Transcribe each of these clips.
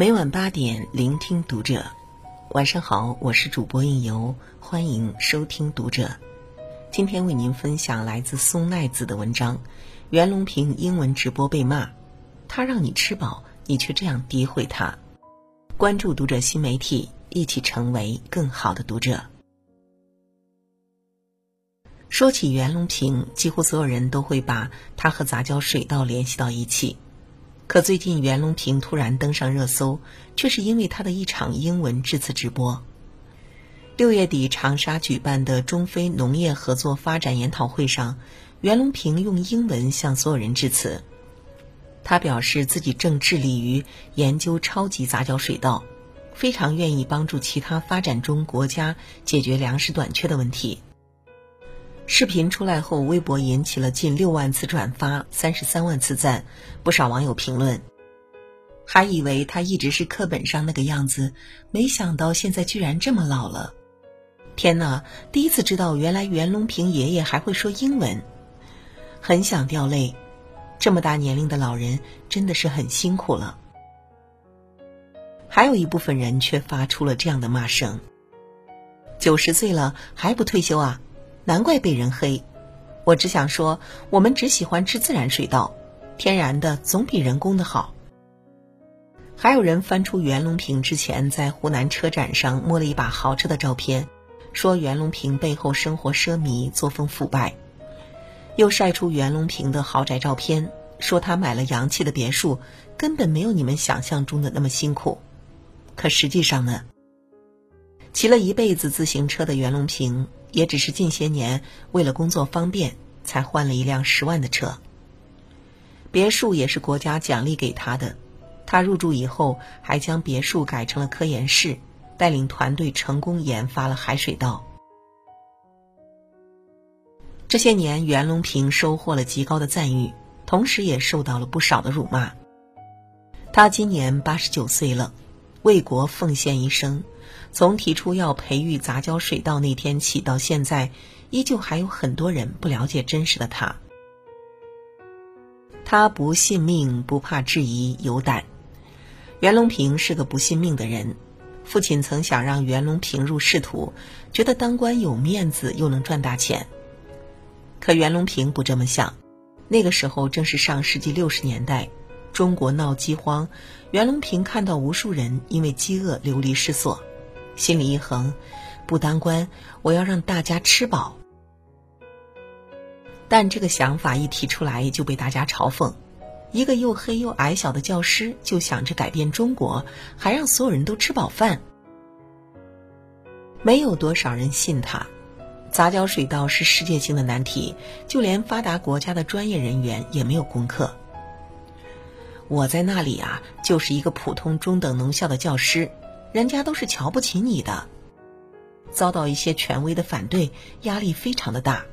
每晚八点，聆听读者。晚上好，我是主播应由，欢迎收听读者。今天为您分享来自松奈子的文章：袁隆平英文直播被骂，他让你吃饱，你却这样诋毁他。关注读者新媒体，一起成为更好的读者。说起袁隆平，几乎所有人都会把他和杂交水稻联系到一起。可最近袁隆平突然登上热搜，却是因为他的一场英文致辞直播。六月底长沙举办的中非农业合作发展研讨会上，袁隆平用英文向所有人致辞。他表示自己正致力于研究超级杂交水稻，非常愿意帮助其他发展中国家解决粮食短缺的问题。视频出来后，微博引起了近六万次转发，三十三万次赞。不少网友评论，还以为他一直是课本上那个样子，没想到现在居然这么老了。天哪，第一次知道原来袁隆平爷爷还会说英文，很想掉泪。这么大年龄的老人真的是很辛苦了。还有一部分人却发出了这样的骂声：九十岁了还不退休啊？难怪被人黑，我只想说，我们只喜欢吃自然水稻，天然的总比人工的好。还有人翻出袁隆平之前在湖南车展上摸了一把豪车的照片，说袁隆平背后生活奢靡，作风腐败。又晒出袁隆平的豪宅照片，说他买了洋气的别墅，根本没有你们想象中的那么辛苦。可实际上呢？骑了一辈子自行车的袁隆平。也只是近些年为了工作方便，才换了一辆十万的车。别墅也是国家奖励给他的，他入住以后还将别墅改成了科研室，带领团队成功研发了海水稻。这些年，袁隆平收获了极高的赞誉，同时也受到了不少的辱骂。他今年八十九岁了，为国奉献一生。从提出要培育杂交水稻那天起到现在，依旧还有很多人不了解真实的他。他不信命，不怕质疑，有胆。袁隆平是个不信命的人。父亲曾想让袁隆平入仕途，觉得当官有面子，又能赚大钱。可袁隆平不这么想。那个时候正是上世纪六十年代，中国闹饥荒，袁隆平看到无数人因为饥饿流离失所。心里一横，不当官，我要让大家吃饱。但这个想法一提出来，就被大家嘲讽：一个又黑又矮小的教师，就想着改变中国，还让所有人都吃饱饭。没有多少人信他。杂交水稻是世界性的难题，就连发达国家的专业人员也没有攻克。我在那里啊，就是一个普通中等农校的教师。人家都是瞧不起你的，遭到一些权威的反对，压力非常的大。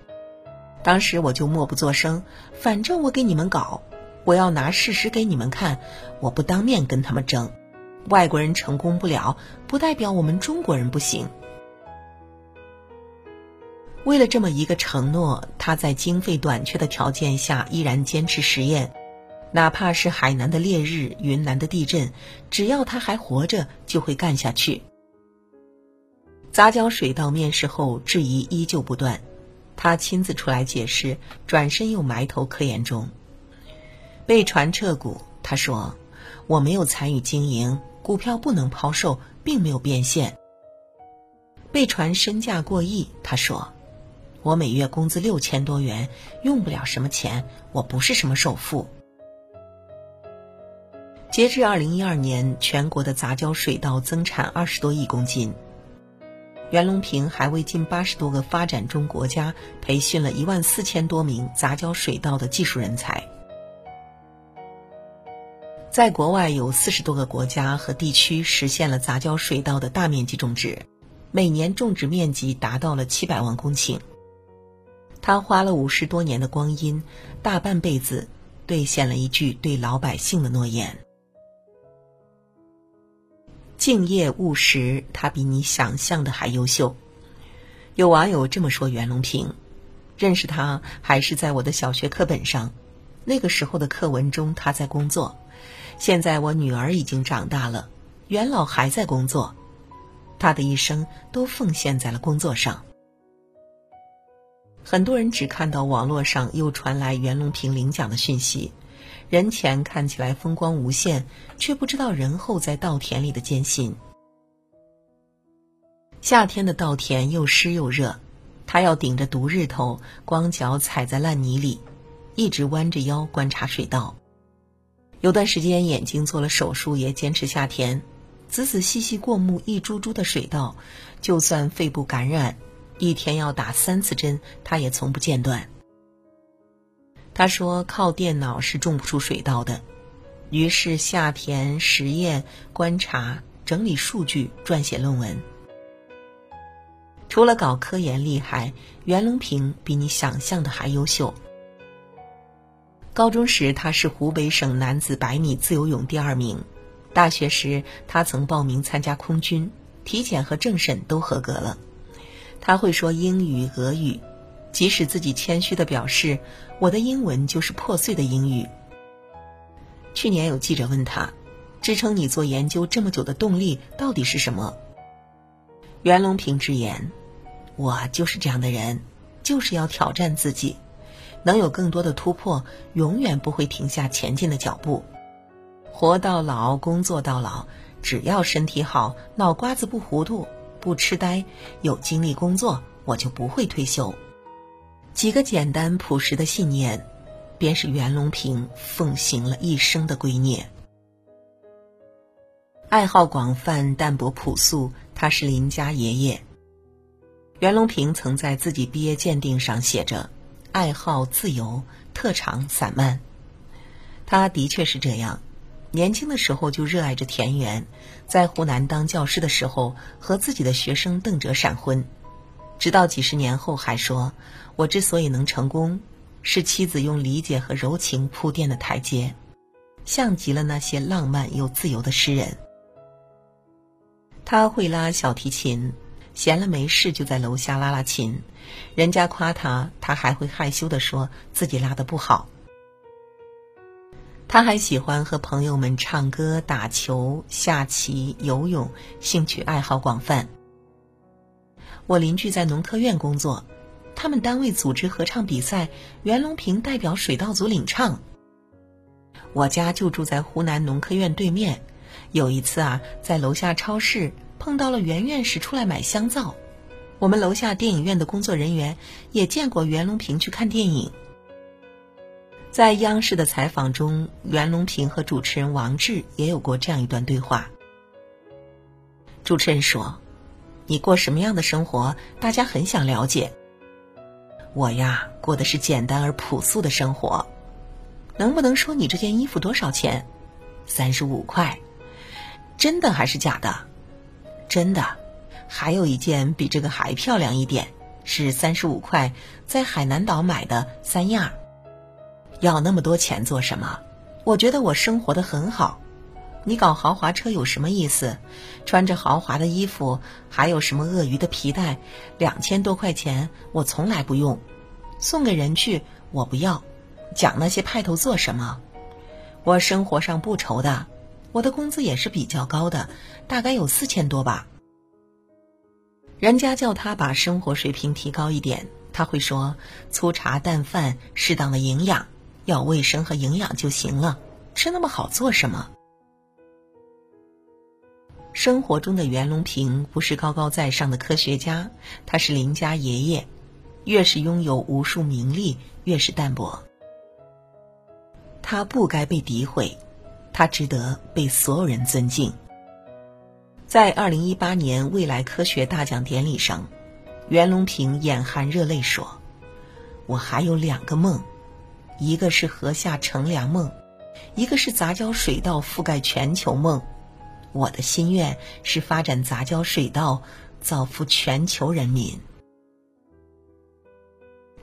当时我就默不作声，反正我给你们搞，我要拿事实给你们看，我不当面跟他们争。外国人成功不了，不代表我们中国人不行。为了这么一个承诺，他在经费短缺的条件下依然坚持实验。哪怕是海南的烈日、云南的地震，只要他还活着，就会干下去。杂交水稻面试后，质疑依旧不断，他亲自出来解释，转身又埋头科研中。被传撤股，他说：“我没有参与经营，股票不能抛售，并没有变现。”被传身价过亿，他说：“我每月工资六千多元，用不了什么钱，我不是什么首富。”截至二零一二年，全国的杂交水稻增产二十多亿公斤。袁隆平还为近八十多个发展中国家培训了一万四千多名杂交水稻的技术人才。在国外有四十多个国家和地区实现了杂交水稻的大面积种植，每年种植面积达到了七百万公顷。他花了五十多年的光阴，大半辈子，兑现了一句对老百姓的诺言。敬业务实，他比你想象的还优秀。有网友这么说：袁隆平，认识他还是在我的小学课本上，那个时候的课文中他在工作。现在我女儿已经长大了，袁老还在工作，他的一生都奉献在了工作上。很多人只看到网络上又传来袁隆平领奖的讯息，人前看起来风光无限，却不知道人后在稻田里的艰辛。夏天的稻田又湿又热，他要顶着毒日头，光脚踩在烂泥里，一直弯着腰观察水稻。有段时间眼睛做了手术，也坚持下田，仔仔细细过目一株株的水稻，就算肺部感染。一天要打三次针，他也从不间断。他说：“靠电脑是种不出水稻的。”于是下田实验、观察、整理数据、撰写论文。除了搞科研厉害，袁隆平比你想象的还优秀。高中时他是湖北省男子百米自由泳第二名，大学时他曾报名参加空军，体检和政审都合格了。他会说英语、俄语，即使自己谦虚的表示：“我的英文就是破碎的英语。”去年有记者问他：“支撑你做研究这么久的动力到底是什么？”袁隆平直言：“我就是这样的人，就是要挑战自己，能有更多的突破，永远不会停下前进的脚步。活到老，工作到老，只要身体好，脑瓜子不糊涂。”不痴呆，有精力工作，我就不会退休。几个简单朴实的信念，便是袁隆平奉行了一生的圭臬。爱好广泛，淡泊朴素，他是邻家爷爷。袁隆平曾在自己毕业鉴定上写着：“爱好自由，特长散漫。”他的确是这样。年轻的时候就热爱着田园，在湖南当教师的时候和自己的学生邓哲闪婚，直到几十年后还说：“我之所以能成功，是妻子用理解和柔情铺垫的台阶，像极了那些浪漫又自由的诗人。”他会拉小提琴，闲了没事就在楼下拉拉琴，人家夸他，他还会害羞的说自己拉的不好。他还喜欢和朋友们唱歌、打球、下棋、游泳，兴趣爱好广泛。我邻居在农科院工作，他们单位组织合唱比赛，袁隆平代表水稻组领唱。我家就住在湖南农科院对面，有一次啊，在楼下超市碰到了袁院士出来买香皂，我们楼下电影院的工作人员也见过袁隆平去看电影。在央视的采访中，袁隆平和主持人王志也有过这样一段对话。主持人说：“你过什么样的生活？大家很想了解。我呀，过的是简单而朴素的生活。能不能说你这件衣服多少钱？三十五块。真的还是假的？真的。还有一件比这个还漂亮一点，是三十五块，在海南岛买的三亚。”要那么多钱做什么？我觉得我生活的很好。你搞豪华车有什么意思？穿着豪华的衣服，还有什么鳄鱼的皮带？两千多块钱，我从来不用，送给人去，我不要。讲那些派头做什么？我生活上不愁的，我的工资也是比较高的，大概有四千多吧。人家叫他把生活水平提高一点，他会说：粗茶淡饭，适当的营养。要卫生和营养就行了，吃那么好做什么？生活中的袁隆平不是高高在上的科学家，他是邻家爷爷。越是拥有无数名利，越是淡泊。他不该被诋毁，他值得被所有人尊敬。在二零一八年未来科学大奖典礼上，袁隆平眼含热泪说：“我还有两个梦。”一个是河下乘凉梦，一个是杂交水稻覆盖全球梦。我的心愿是发展杂交水稻，造福全球人民。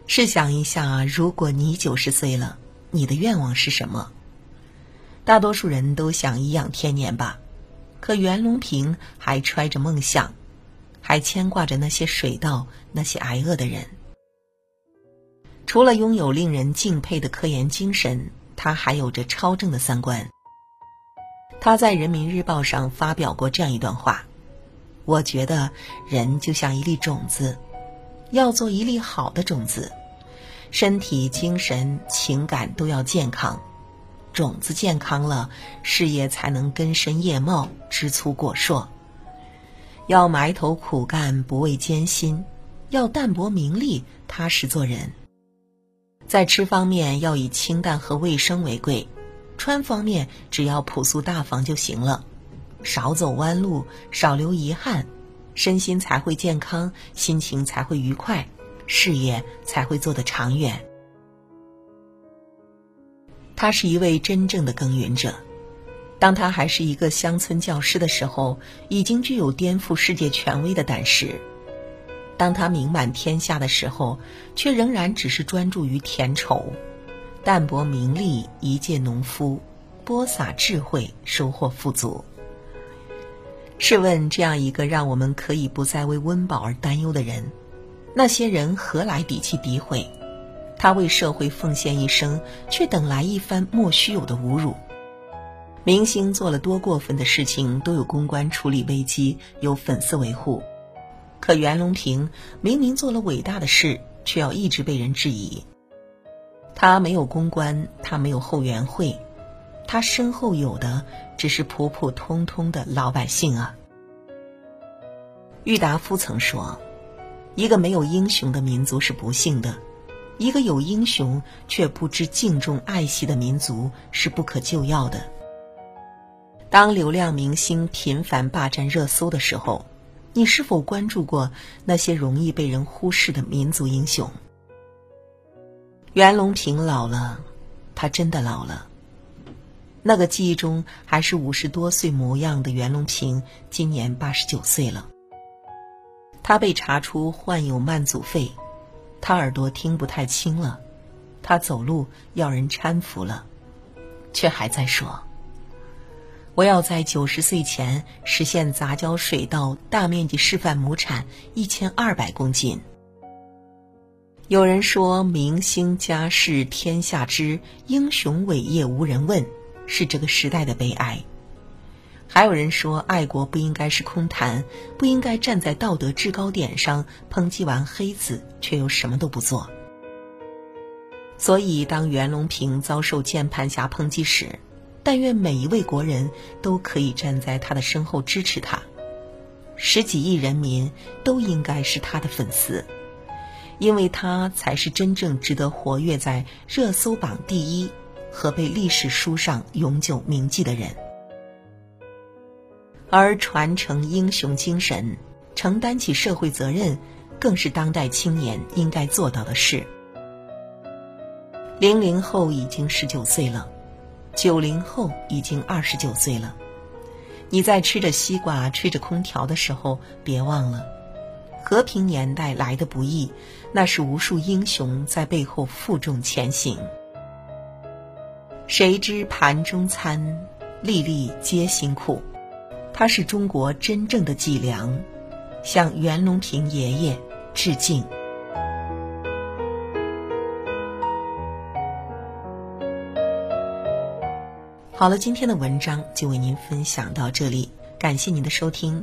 试想一下，如果你九十岁了，你的愿望是什么？大多数人都想颐养天年吧，可袁隆平还揣着梦想，还牵挂着那些水稻，那些挨饿的人。除了拥有令人敬佩的科研精神，他还有着超正的三观。他在《人民日报》上发表过这样一段话：“我觉得人就像一粒种子，要做一粒好的种子，身体、精神、情感都要健康。种子健康了，事业才能根深叶茂、枝粗果硕。要埋头苦干，不畏艰辛；要淡泊名利，踏实做人。在吃方面，要以清淡和卫生为贵。”穿方面，只要朴素大方就行了，少走弯路，少留遗憾，身心才会健康，心情才会愉快，事业才会做得长远。他是一位真正的耕耘者，当他还是一个乡村教师的时候，已经具有颠覆世界权威的胆识；当他名满天下的时候，却仍然只是专注于田畴。淡泊名利，一介农夫；播撒智慧，收获富足。试问，这样一个让我们可以不再为温饱而担忧的人，那些人何来底气诋毁？他为社会奉献一生，却等来一番莫须有的侮辱。明星做了多过分的事情，都有公关处理危机，有粉丝维护。可袁隆平明明做了伟大的事，却要一直被人质疑。他没有公关，他没有后援会，他身后有的只是普普通通的老百姓啊。郁达夫曾说：“一个没有英雄的民族是不幸的，一个有英雄却不知敬重爱惜的民族是不可救药的。”当流量明星频繁霸占热搜的时候，你是否关注过那些容易被人忽视的民族英雄？袁隆平老了，他真的老了。那个记忆中还是五十多岁模样的袁隆平，今年八十九岁了。他被查出患有慢阻肺，他耳朵听不太清了，他走路要人搀扶了，却还在说：“我要在九十岁前实现杂交水稻大面积示范亩产一千二百公斤。”有人说：“明星家事天下知，英雄伟业无人问，是这个时代的悲哀。”还有人说：“爱国不应该是空谈，不应该站在道德制高点上抨击完黑子，却又什么都不做。”所以，当袁隆平遭受键盘侠抨击时，但愿每一位国人都可以站在他的身后支持他，十几亿人民都应该是他的粉丝。因为他才是真正值得活跃在热搜榜第一和被历史书上永久铭记的人，而传承英雄精神、承担起社会责任，更是当代青年应该做到的事。零零后已经十九岁了，九零后已经二十九岁了，你在吃着西瓜、吹着空调的时候，别忘了。和平年代来的不易，那是无数英雄在背后负重前行。谁知盘中餐，粒粒皆辛苦。他是中国真正的脊梁，向袁隆平爷爷致敬。好了，今天的文章就为您分享到这里，感谢您的收听。